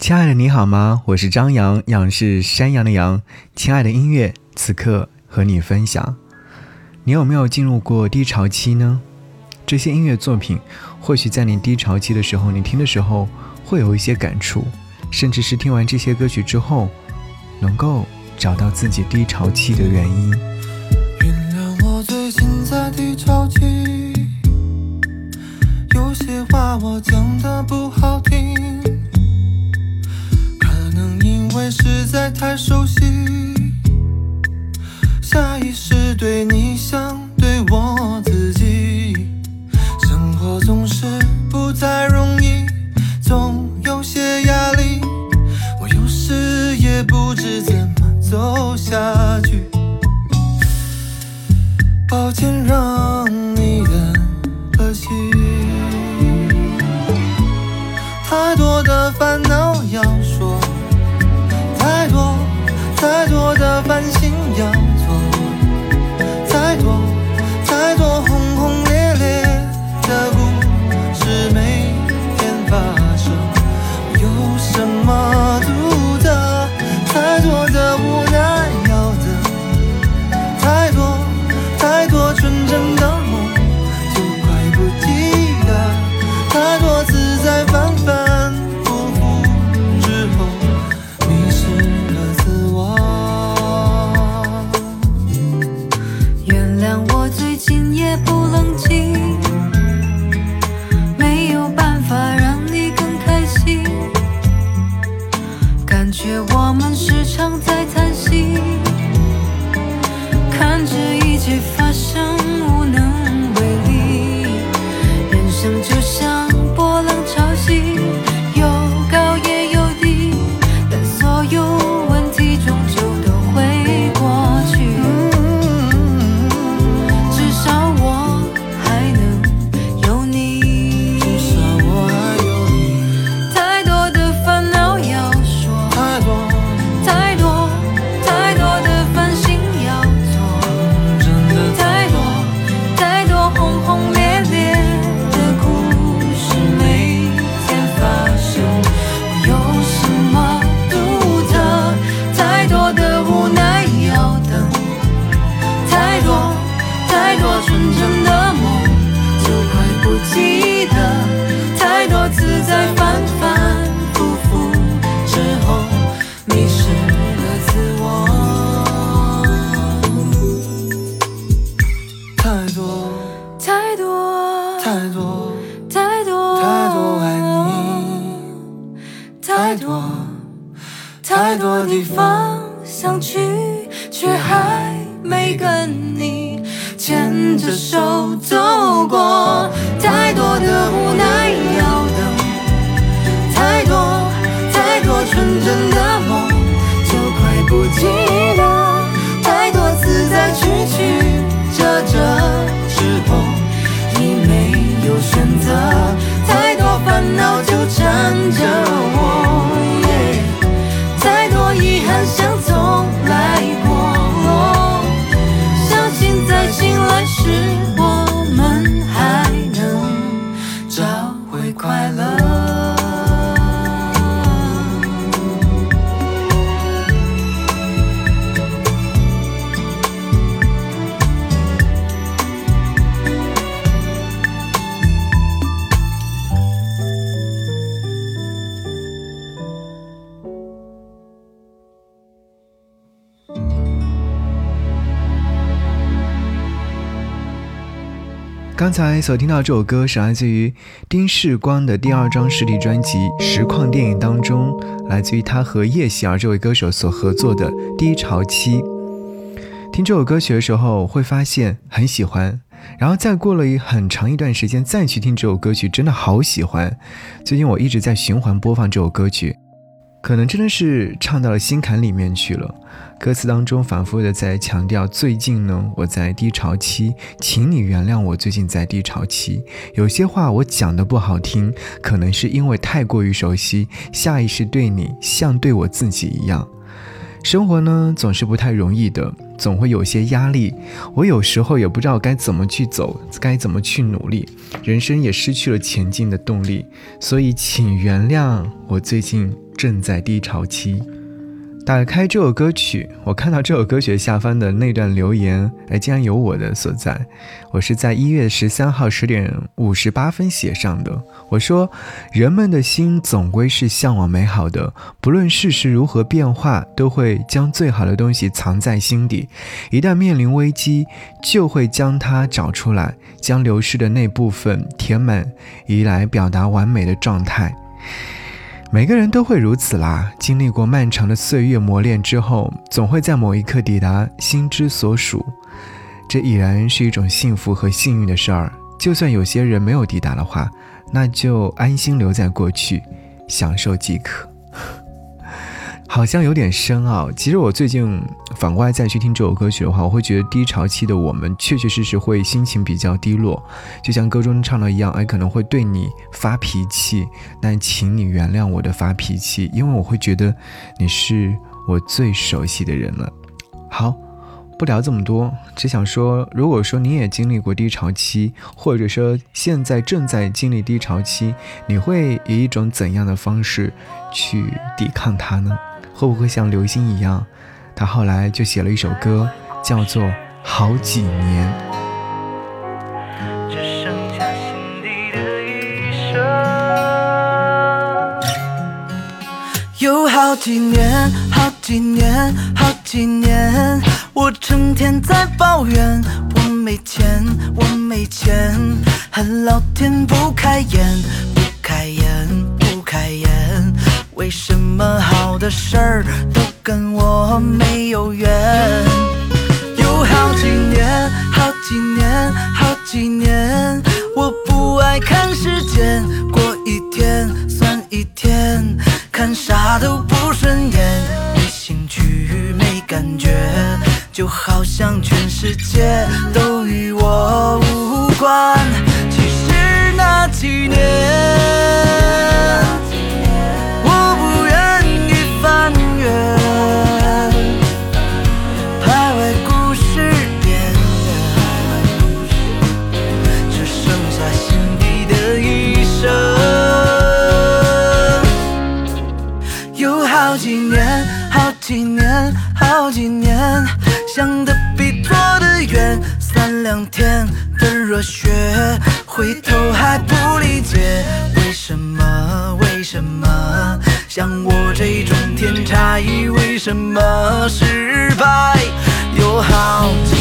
亲爱的，你好吗？我是张扬，杨是山羊的羊。亲爱的音乐，此刻和你分享。你有没有进入过低潮期呢？这些音乐作品，或许在你低潮期的时候，你听的时候会有一些感触，甚至是听完这些歌曲之后，能够找到自己低潮期的原因。原谅我最近在低潮期，有些话我讲的不好实在太熟悉，下意识对你像对我自己。生活总是不太容易，总有些压力，我有时也不知怎么走下去。抱歉让烦心你牵着手走过。太多的无奈要等，太多太多纯真的梦就快不记得。太多次在曲曲折折之后已没有选择，太多烦恼纠缠着我。刚才所听到这首歌是来自于丁世光的第二张实体专辑《实况电影》当中，来自于他和叶希儿这位歌手所合作的《低潮期》。听这首歌曲的时候，会发现很喜欢，然后再过了一很长一段时间再去听这首歌曲，真的好喜欢。最近我一直在循环播放这首歌曲。可能真的是唱到了心坎里面去了，歌词当中反复的在强调，最近呢我在低潮期，请你原谅我最近在低潮期。有些话我讲的不好听，可能是因为太过于熟悉，下意识对你像对我自己一样。生活呢总是不太容易的，总会有些压力，我有时候也不知道该怎么去走，该怎么去努力，人生也失去了前进的动力，所以请原谅我最近。正在低潮期。打开这首歌曲，我看到这首歌曲下方的那段留言，哎，竟然有我的所在。我是在一月十三号十点五十八分写上的。我说，人们的心总归是向往美好的，不论世事如何变化，都会将最好的东西藏在心底。一旦面临危机，就会将它找出来，将流失的那部分填满，以来表达完美的状态。每个人都会如此啦，经历过漫长的岁月磨练之后，总会在某一刻抵达心之所属，这已然是一种幸福和幸运的事儿。就算有些人没有抵达的话，那就安心留在过去，享受即可。好像有点深奥。其实我最近反过来再去听这首歌曲的话，我会觉得低潮期的我们确确实实会心情比较低落，就像歌中唱的一样，哎，可能会对你发脾气，但请你原谅我的发脾气，因为我会觉得你是我最熟悉的人了。好。不聊这么多，只想说，如果说你也经历过低潮期，或者说现在正在经历低潮期，你会以一种怎样的方式去抵抗它呢？会不会像流星一样，他后来就写了一首歌，叫做《好几年》。有好几年，好几年，好几年。我成天在抱怨，我没钱，我没钱，恨老天不开眼，不开眼，不开眼。为什么好的事儿都跟我没有缘？有好几年，好几年，好几年，我不爱看时间，过一天算一天，看啥都不顺眼，没兴趣，没感觉。就好像全世界我这种天才，为什么失败？有好几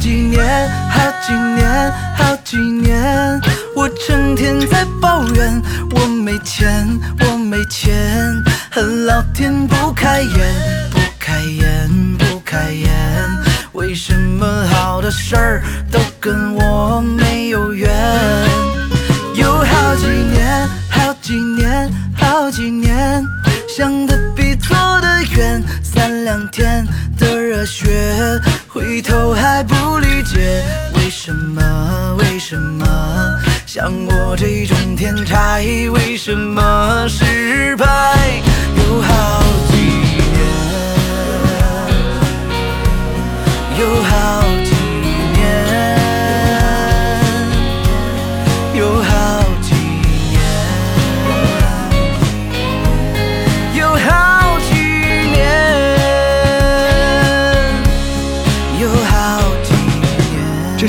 几年，好几年，好几年，我成天在抱怨，我没钱，我没钱，恨老天不开眼，不开眼，不开眼，为什么好的事儿都跟我没有缘？有好几年，好几年，好几年，想的比做的远，三两天的热血，回头还不理解，为什么？为什么像我这种天才，为什么失败？有好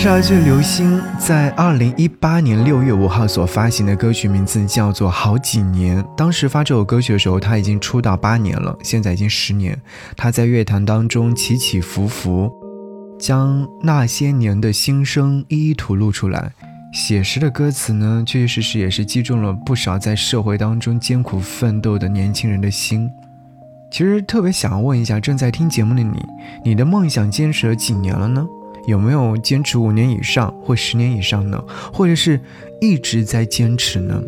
这是来自刘星在二零一八年六月五号所发行的歌曲，名字叫做《好几年》。当时发这首歌曲的时候，他已经出道八年了，现在已经十年。他在乐坛当中起起伏伏，将那些年的心声一一吐露出来。写实的歌词呢，确确实实也是击中了不少在社会当中艰苦奋斗的年轻人的心。其实特别想要问一下正在听节目的你，你的梦想坚持了几年了呢？有没有坚持五年以上或十年以上呢？或者是一直在坚持呢？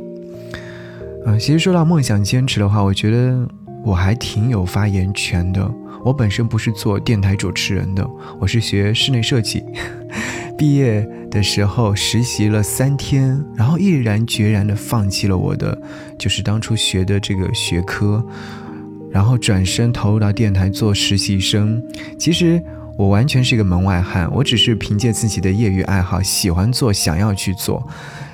嗯，其实说到梦想坚持的话，我觉得我还挺有发言权的。我本身不是做电台主持人的，我是学室内设计。毕业的时候实习了三天，然后毅然决然的放弃了我的，就是当初学的这个学科，然后转身投入到电台做实习生。其实我完全是一个门外汉，我只是凭借自己的业余爱好，喜欢做，想要去做。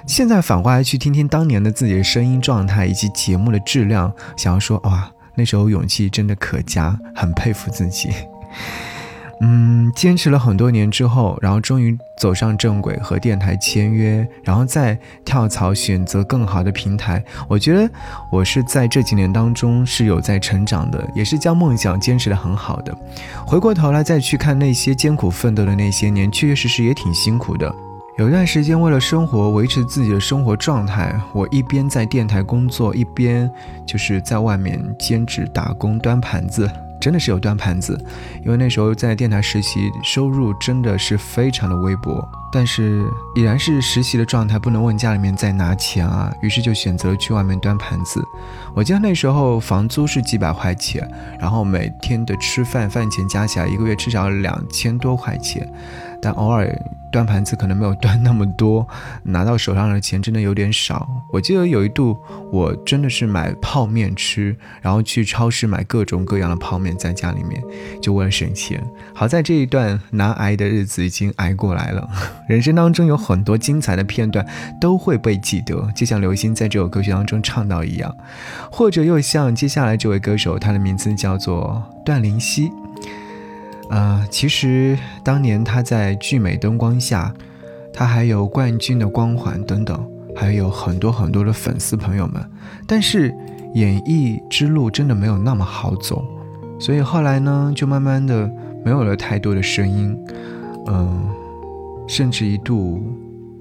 现在反过来去听听当年的自己的声音状态以及节目的质量，想要说哇。那时候勇气真的可嘉，很佩服自己。嗯，坚持了很多年之后，然后终于走上正轨，和电台签约，然后再跳槽选择更好的平台。我觉得我是在这几年当中是有在成长的，也是将梦想坚持的很好的。回过头来再去看那些艰苦奋斗的那些年，确确实实也挺辛苦的。有一段时间，为了生活维持自己的生活状态，我一边在电台工作，一边就是在外面兼职打工端盘子，真的是有端盘子。因为那时候在电台实习，收入真的是非常的微薄，但是已然是实习的状态，不能问家里面再拿钱啊，于是就选择了去外面端盘子。我记得那时候房租是几百块钱，然后每天的吃饭饭钱加起来，一个月至少两千多块钱，但偶尔。端盘子可能没有端那么多，拿到手上的钱真的有点少。我记得有一度，我真的是买泡面吃，然后去超市买各种各样的泡面，在家里面就为了省钱。好在这一段难挨的日子已经挨过来了。人生当中有很多精彩的片段都会被记得，就像刘星在这首歌曲当中唱到一样，或者又像接下来这位歌手，他的名字叫做段灵溪。呃，其实当年他在聚美灯光下，他还有冠军的光环等等，还有很多很多的粉丝朋友们。但是演艺之路真的没有那么好走，所以后来呢，就慢慢的没有了太多的声音，嗯，甚至一度。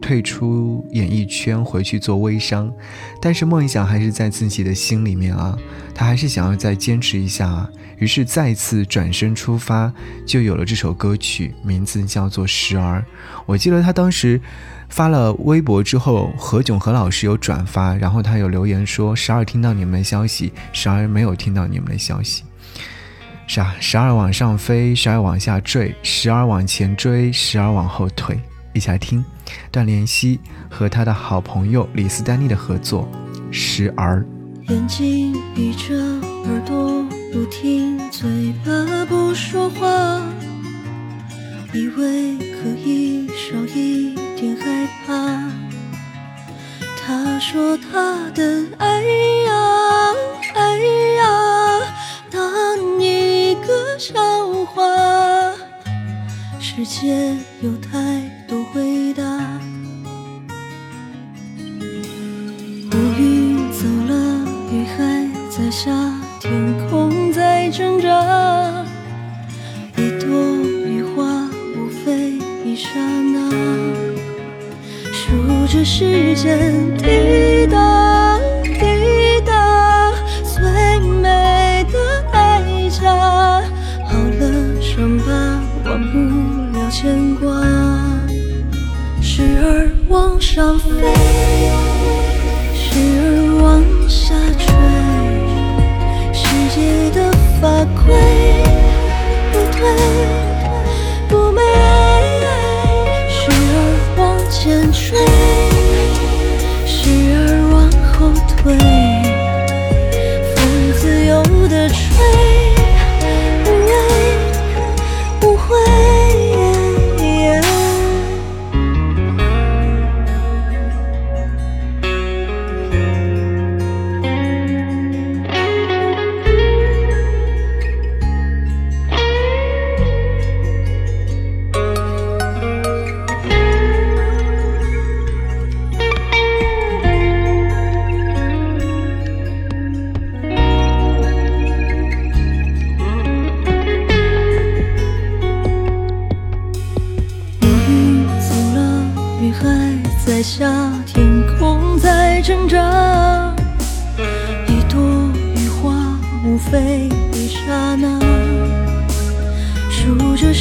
退出演艺圈，回去做微商，但是梦想还是在自己的心里面啊，他还是想要再坚持一下啊，于是再次转身出发，就有了这首歌曲，名字叫做《时而》。我记得他当时发了微博之后，何炅何老师有转发，然后他有留言说：“时儿听到你们的消息，时儿没有听到你们的消息。”是啊，时而往上飞，时而往下坠，时而往前追，时而往后退。一起来听段莲溪和他的好朋友李斯丹妮的合作《时而》。眼睛闭着，耳朵不听，嘴巴不说话，以为可以少一点害怕。他说他的爱呀爱呀，当一个笑话，世界有太。这世间。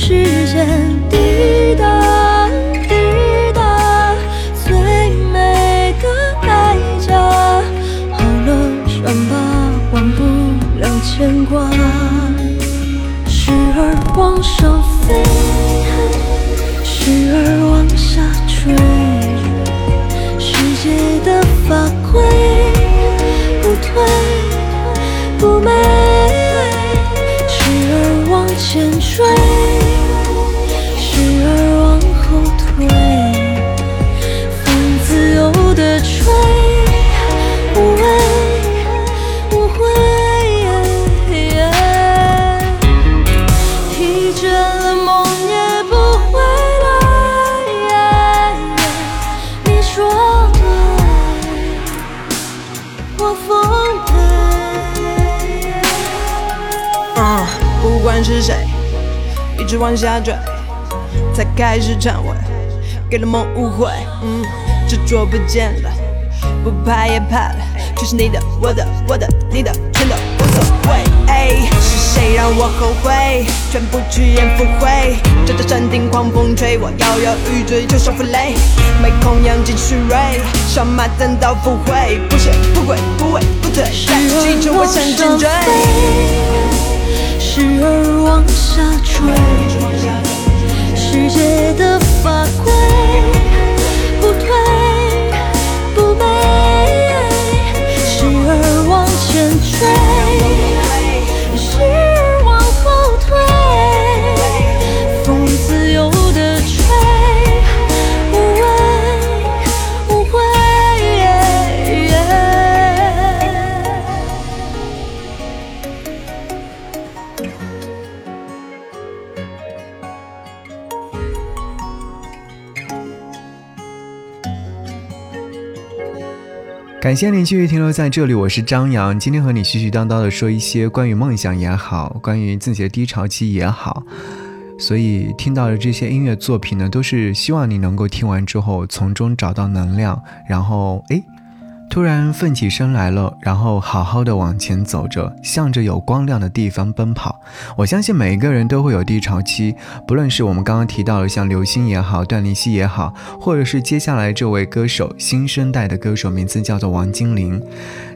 时间滴答滴答，最美的代价。好了，伤疤忘不了牵挂，时而往上飞，时而往下坠，世界的法规不退不美，时而往前追，往下坠，才开始忏悔，给了梦误会。嗯，执着不见了，不怕也怕了，全是你的，我的，我的，你的，全都无所谓。是谁让我后悔？全部去言赴会，这这山顶狂风吹，我摇摇欲坠，就像负累，没空养精蓄锐，上马等到赴会，不谢不跪不畏不退，带着气球我向前追。时而往下坠，世界的法规不退不美，时而往前追，感谢你继续停留在这里，我是张扬。今天和你絮絮叨叨的说一些关于梦想也好，关于自己的低潮期也好，所以听到的这些音乐作品呢，都是希望你能够听完之后从中找到能量，然后诶，突然奋起身来了，然后好好的往前走着，向着有光亮的地方奔跑。我相信每一个人都会有低潮期，不论是我们刚刚提到的像刘星也好，段林希也好，或者是接下来这位歌手新生代的歌手，名字叫做王精灵，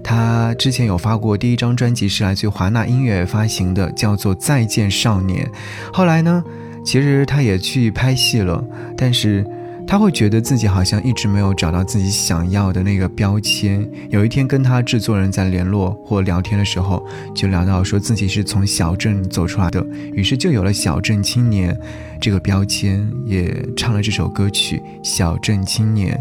他之前有发过第一张专辑是来自华纳音乐发行的，叫做《再见少年》。后来呢，其实他也去拍戏了，但是。他会觉得自己好像一直没有找到自己想要的那个标签。有一天跟他制作人在联络或聊天的时候，就聊到说自己是从小镇走出来的，于是就有了“小镇青年”这个标签，也唱了这首歌曲《小镇青年》。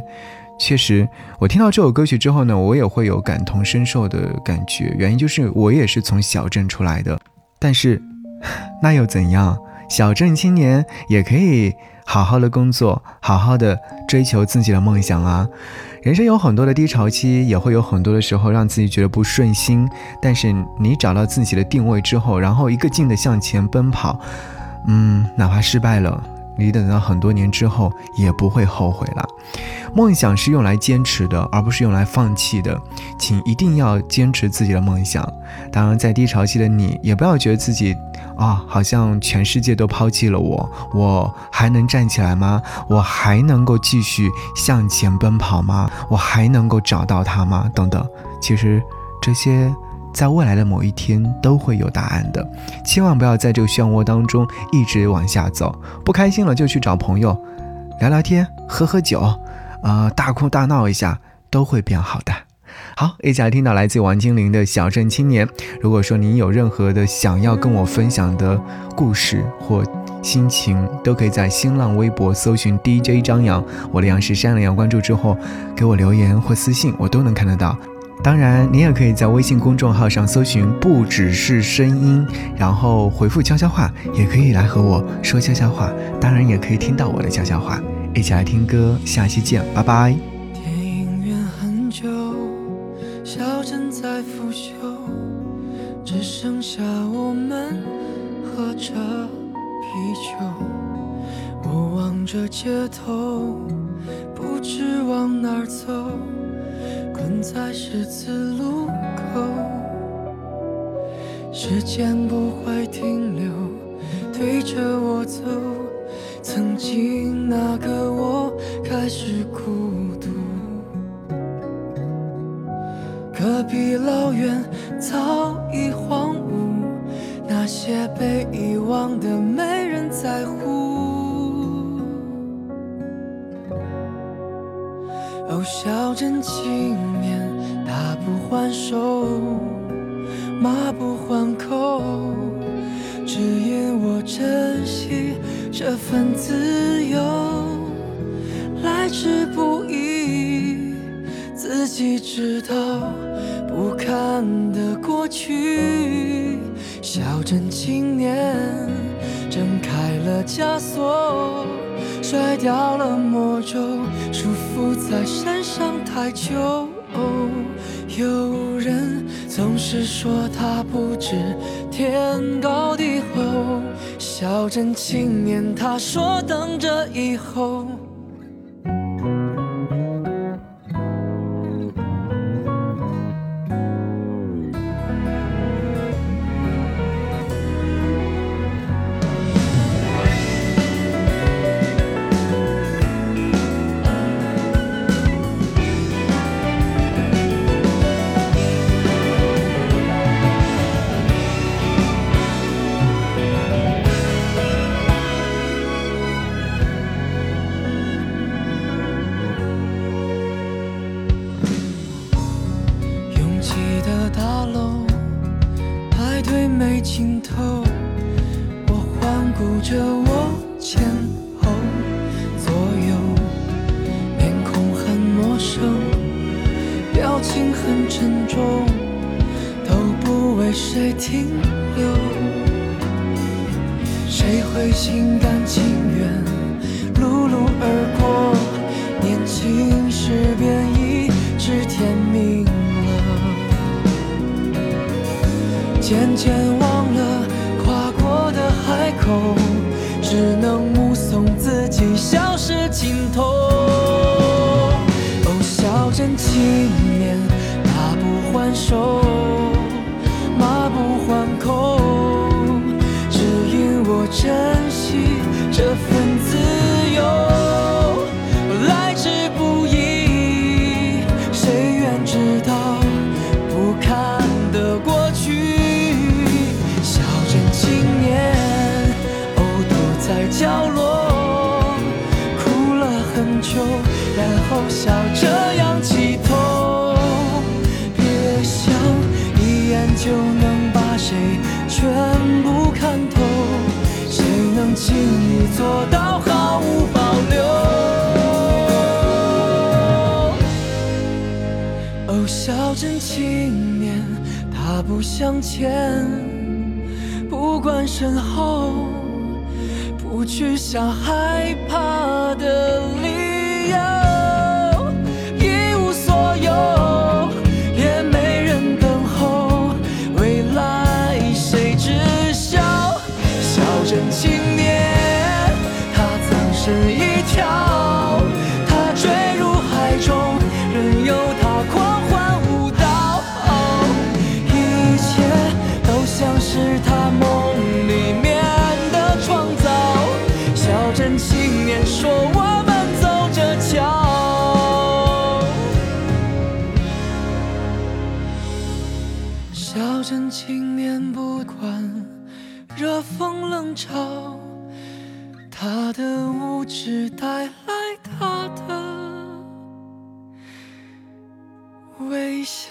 确实，我听到这首歌曲之后呢，我也会有感同身受的感觉。原因就是我也是从小镇出来的，但是 那又怎样？小镇青年也可以。好好的工作，好好的追求自己的梦想啊！人生有很多的低潮期，也会有很多的时候让自己觉得不顺心。但是你找到自己的定位之后，然后一个劲的向前奔跑，嗯，哪怕失败了，你等到很多年之后也不会后悔了。梦想是用来坚持的，而不是用来放弃的，请一定要坚持自己的梦想。当然，在低潮期的你，也不要觉得自己。啊，好像全世界都抛弃了我，我还能站起来吗？我还能够继续向前奔跑吗？我还能够找到他吗？等等，其实这些在未来的某一天都会有答案的。千万不要在这个漩涡当中一直往下走，不开心了就去找朋友聊聊天、喝喝酒，呃，大哭大闹一下，都会变好的。好，一起来听到来自王精灵的《小镇青年》。如果说您有任何的想要跟我分享的故事或心情，都可以在新浪微博搜寻 DJ 张扬，我的杨是山的杨，关注之后给我留言或私信，我都能看得到。当然，你也可以在微信公众号上搜寻“不只是声音”，然后回复悄悄话，也可以来和我说悄悄话。当然，也可以听到我的悄悄话。一起来听歌，下期见，拜拜。隔壁老远早已荒芜，那些被遗忘的没人在乎。哦，小镇青年打不还手，骂不还口，只因我珍惜这份自由，来之不易，自己知道。不堪的过去，小镇青年挣开了枷锁，甩掉了魔咒，束缚在身上太久。有人总是说他不知天高地厚，小镇青年他说等着以后。起的大楼，排队没尽头，我环顾着我前后左右，面孔很陌生，表情很沉重，都不为谁停留。谁会心甘情愿碌碌而过？年轻时便已渐渐忘了，跨过的海口。只能目送自己消失尽头。哦，小镇青年打不还手，不向前，不管身后，不去想害怕的理由。热风冷嘲，他的无知带来他的微笑。